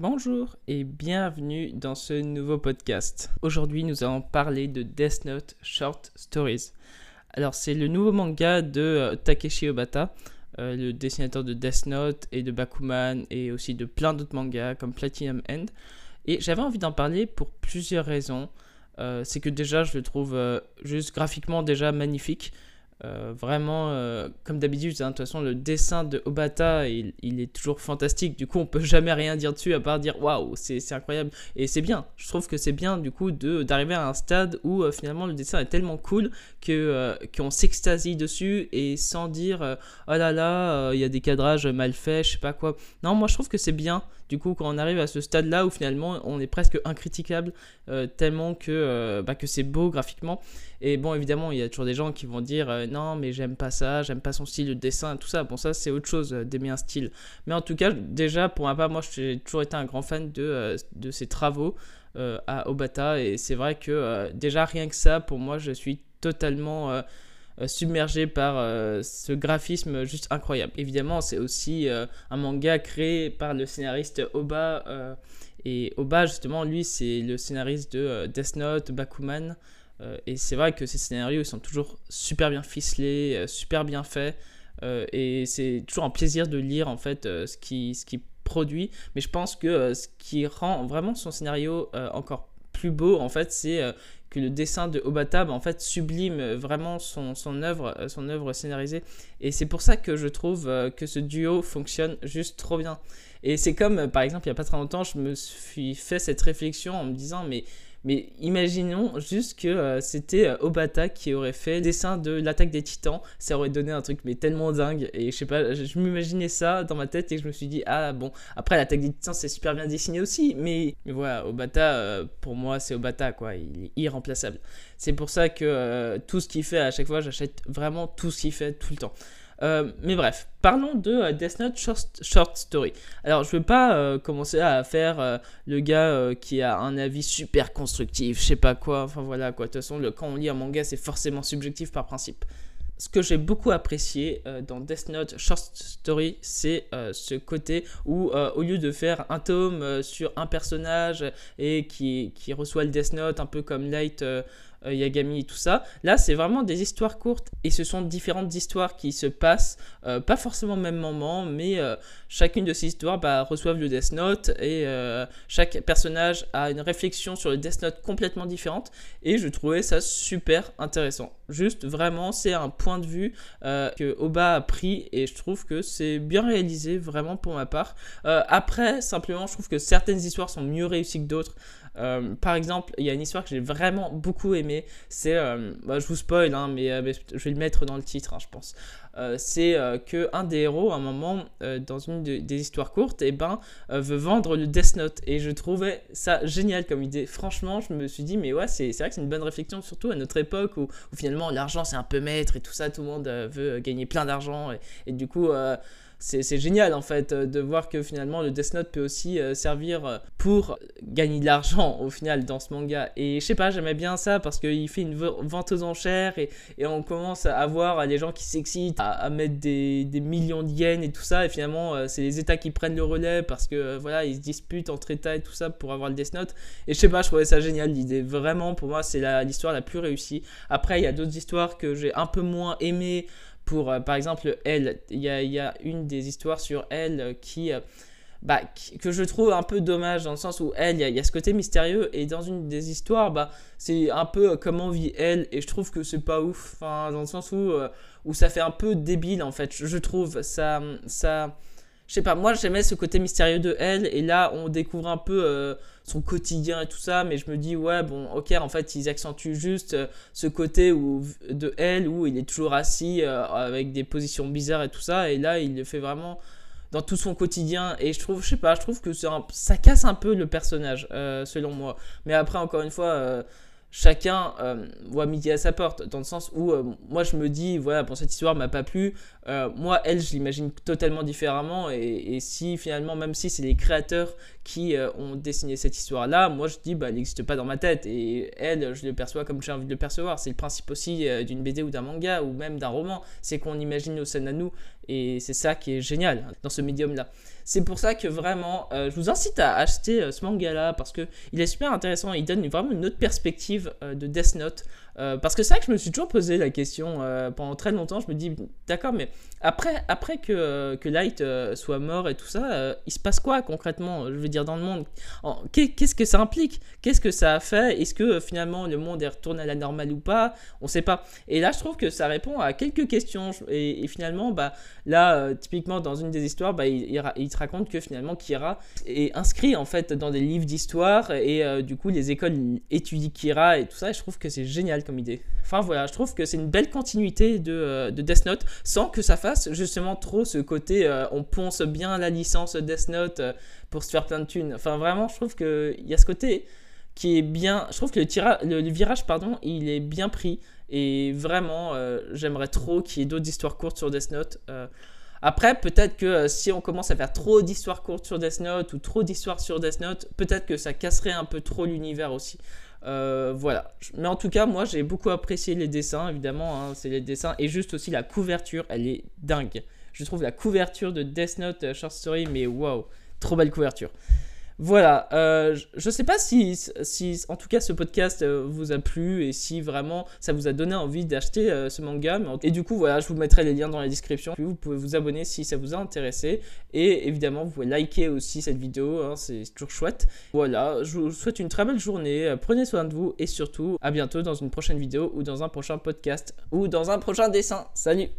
Bonjour et bienvenue dans ce nouveau podcast. Aujourd'hui, nous allons parler de Death Note Short Stories. Alors, c'est le nouveau manga de euh, Takeshi Obata, euh, le dessinateur de Death Note et de Bakuman et aussi de plein d'autres mangas comme Platinum End. Et j'avais envie d'en parler pour plusieurs raisons. Euh, c'est que déjà, je le trouve juste graphiquement déjà magnifique. Euh, vraiment, euh, comme d'habitude, hein, de toute façon, le dessin de Obata, il, est toujours fantastique. Du coup, on peut jamais rien dire dessus à part dire waouh, c'est incroyable. Et c'est bien. Je trouve que c'est bien, du coup, d'arriver à un stade où euh, finalement le dessin est tellement cool que qu'on s'extasie dessus et sans dire oh là là, il y a des cadrages mal faits, je sais pas quoi. Non, moi je trouve que c'est bien. Du coup, quand on arrive à ce stade-là où finalement on est presque incritiquable tellement que, bah, que c'est beau graphiquement. Et bon, évidemment, il y a toujours des gens qui vont dire euh, non, mais j'aime pas ça, j'aime pas son style de dessin, tout ça. Bon, ça, c'est autre chose euh, d'aimer un style. Mais en tout cas, déjà, pour ma part, moi, j'ai toujours été un grand fan de, euh, de ses travaux à Obata. Et c'est vrai que déjà, rien que ça, pour moi, je suis totalement submergé par ce graphisme juste incroyable. Évidemment, c'est aussi un manga créé par le scénariste Oba. et Oba, justement, lui, c'est le scénariste de Death Note, Bakuman. Euh, et c'est vrai que ces scénarios sont toujours super bien ficelés, euh, super bien faits. Euh, et c'est toujours un plaisir de lire en fait ce qui ce qui produit. Mais je pense que ce qui rend vraiment son scénario encore plus beau en fait, c'est que le dessin de Obata bah, en fait sublime vraiment son, son œuvre son œuvre scénarisée et c'est pour ça que je trouve que ce duo fonctionne juste trop bien et c'est comme par exemple il y a pas très longtemps je me suis fait cette réflexion en me disant mais mais imaginons juste que euh, c'était euh, Obata qui aurait fait le dessin de l'attaque des titans. Ça aurait donné un truc mais tellement dingue. Et je sais pas, je, m'imaginais ça dans ma tête et je me suis dit, ah bon, après l'attaque des titans c'est super bien dessiné aussi. Mais, voilà, Obata, euh, pour moi c'est Obata quoi, il est irremplaçable. C'est pour ça que tout ce qu'il fait à chaque fois, j'achète vraiment tout ce qu'il fait tout le temps. Euh, mais bref, parlons de euh, Death Note Short, Story. Alors, je ne veux pas euh, commencer à faire le gars qui a un avis super constructif, je sais pas quoi, enfin voilà quoi. De toute façon, le, quand on lit un manga, c'est forcément subjectif par principe. Ce que j'ai beaucoup apprécié dans Death Note Short Story, c'est ce côté où, au lieu de faire un tome sur un personnage et qui, qui, reçoit le Death Note, un peu comme Light euh, Yagami et tout ça. Là, c'est vraiment des histoires courtes et ce sont différentes histoires qui se passent, euh, pas forcément au même moment, mais euh, chacune de ces histoires bah, reçoivent le Death Note et chaque personnage a une réflexion sur le Death Note complètement différente et je trouvais ça super intéressant. Juste vraiment, c'est un point de vue que Oba a pris et je trouve que c'est bien réalisé vraiment pour ma part. après, simplement, je trouve que certaines histoires sont mieux réussies que d'autres. Euh, par exemple, il y a une histoire que j'ai vraiment beaucoup aimé. C'est, euh, bah, je vous spoil, hein, euh, mais, je vais le mettre dans le titre, hein, je pense. c'est que un des héros, à un moment, dans une des histoires courtes, et eh ben, veut vendre le Death Note. Et je trouvais ça génial comme idée. Franchement, je me suis dit, mais ouais, c'est vrai que c'est une bonne réflexion, surtout à notre époque où, finalement l'argent c'est un peu maître et tout ça, tout le monde veut gagner plein d'argent. Et, du coup c'est génial en fait euh, de voir que finalement le Death Note peut aussi euh, servir euh, pour gagner de l'argent au final dans ce manga. Et je sais pas, j'aimais bien ça parce qu'il fait une vente aux enchères et, et, on commence à voir les gens qui s'excitent à, mettre des, des, millions de yens et tout ça. Et finalement, c'est les États qui prennent le relais parce que voilà, ils se disputent entre États et tout ça pour avoir le Death Note. Et je sais pas, je trouvais ça génial l'idée. Vraiment, pour moi, c'est l'histoire la, la plus réussie. Après, il y a d'autres histoires que j'ai un peu moins aimées pour, euh, par exemple, elle. Il y a, une des histoires sur elle euh, euh, bah, qui, que je trouve un peu dommage dans le sens où elle, il y, a, ce côté mystérieux et dans une des histoires, bah, c'est un peu comment vit elle et je trouve que c'est pas ouf, enfin, dans le sens où, où ça fait un peu débile en fait, je trouve ça, ça, je sais pas, moi j'aimais ce côté mystérieux de elle, et là on découvre un peu euh, son quotidien et tout ça, mais je me dis, ouais, bon, ok, en fait ils accentuent juste euh, ce côté où, de elle où il est toujours assis euh, avec des positions bizarres et tout ça, et là il le fait vraiment dans tout son quotidien, et je trouve, je sais pas, je trouve que ça casse un peu le personnage, selon moi. Mais après, encore une fois, chacun euh, voit midi à sa porte, dans le sens où euh, moi je me dis, voilà, pour cette histoire m'a pas plu, euh, moi elle je l'imagine totalement différemment, et, si finalement, même si c'est les créateurs qui ont dessiné cette histoire-là, moi je dis, bah, elle n'existe pas dans ma tête. Et elle, je le perçois comme j'ai envie de le percevoir. C'est le principe aussi d'une BD ou d'un manga ou même d'un roman. C'est qu'on imagine nos scènes à nous. Et c'est ça qui est génial dans ce médium-là. C'est pour ça que vraiment, je vous incite à acheter ce manga-là parce que il est super intéressant. Il donne vraiment une autre perspective de Death Note. Euh, parce que c'est vrai que je me suis toujours posé la question euh, pendant très longtemps. Je me dis, d'accord, mais après, après que, euh, que Light soit mort et tout ça, il se passe quoi concrètement Je veux dire, dans le monde? Qu'est-ce que ça implique? Qu'est-ce que ça a fait? Est-ce que finalement le monde est retourné à la normale ou pas? On sait pas. Et là, je trouve que ça répond à quelques questions. Et, finalement, bah, là, typiquement, dans une des histoires, bah, il, il, te raconte que finalement, Kira est inscrit en fait dans des livres d'histoire et du coup, les écoles étudient Kira et tout ça. Et je trouve que c'est génial idée. Enfin voilà, je trouve que c'est une belle continuité de, euh, de, Death Note sans que ça fasse justement trop ce côté euh, on ponce bien la licence Death Note euh, pour se faire plein de thunes. Enfin vraiment, je trouve qu'il y a ce côté qui est bien. Je trouve que le, le, virage, pardon, il est bien pris. Et vraiment, j'aimerais trop qu'il y ait d'autres histoires courtes sur Death Note. Après, peut-être que si on commence à faire trop d'histoires courtes sur Death Note ou trop d'histoires sur Death Note, peut-être que ça casserait un peu trop l'univers aussi. Euh, voilà. Mais en tout cas, moi, j'ai beaucoup apprécié les dessins, évidemment. Hein, c'est les dessins. Et juste aussi la couverture, elle est dingue. Je trouve la couverture de Death Note euh, Short Story, mais waouh, trop belle couverture. Voilà, euh, je ne sais pas si, en tout cas, ce podcast euh, vous a plu et si vraiment ça vous a donné envie d'acheter euh, ce manga. Et du coup, voilà, je vous mettrai les liens dans la description. Puis vous pouvez vous abonner si ça vous a intéressé. Et évidemment, vous pouvez liker aussi cette vidéo, hein, c'est toujours chouette. Voilà, je vous souhaite une très belle journée. Prenez soin de vous et surtout, à bientôt dans une prochaine vidéo ou dans un prochain podcast ou dans un prochain dessin. Salut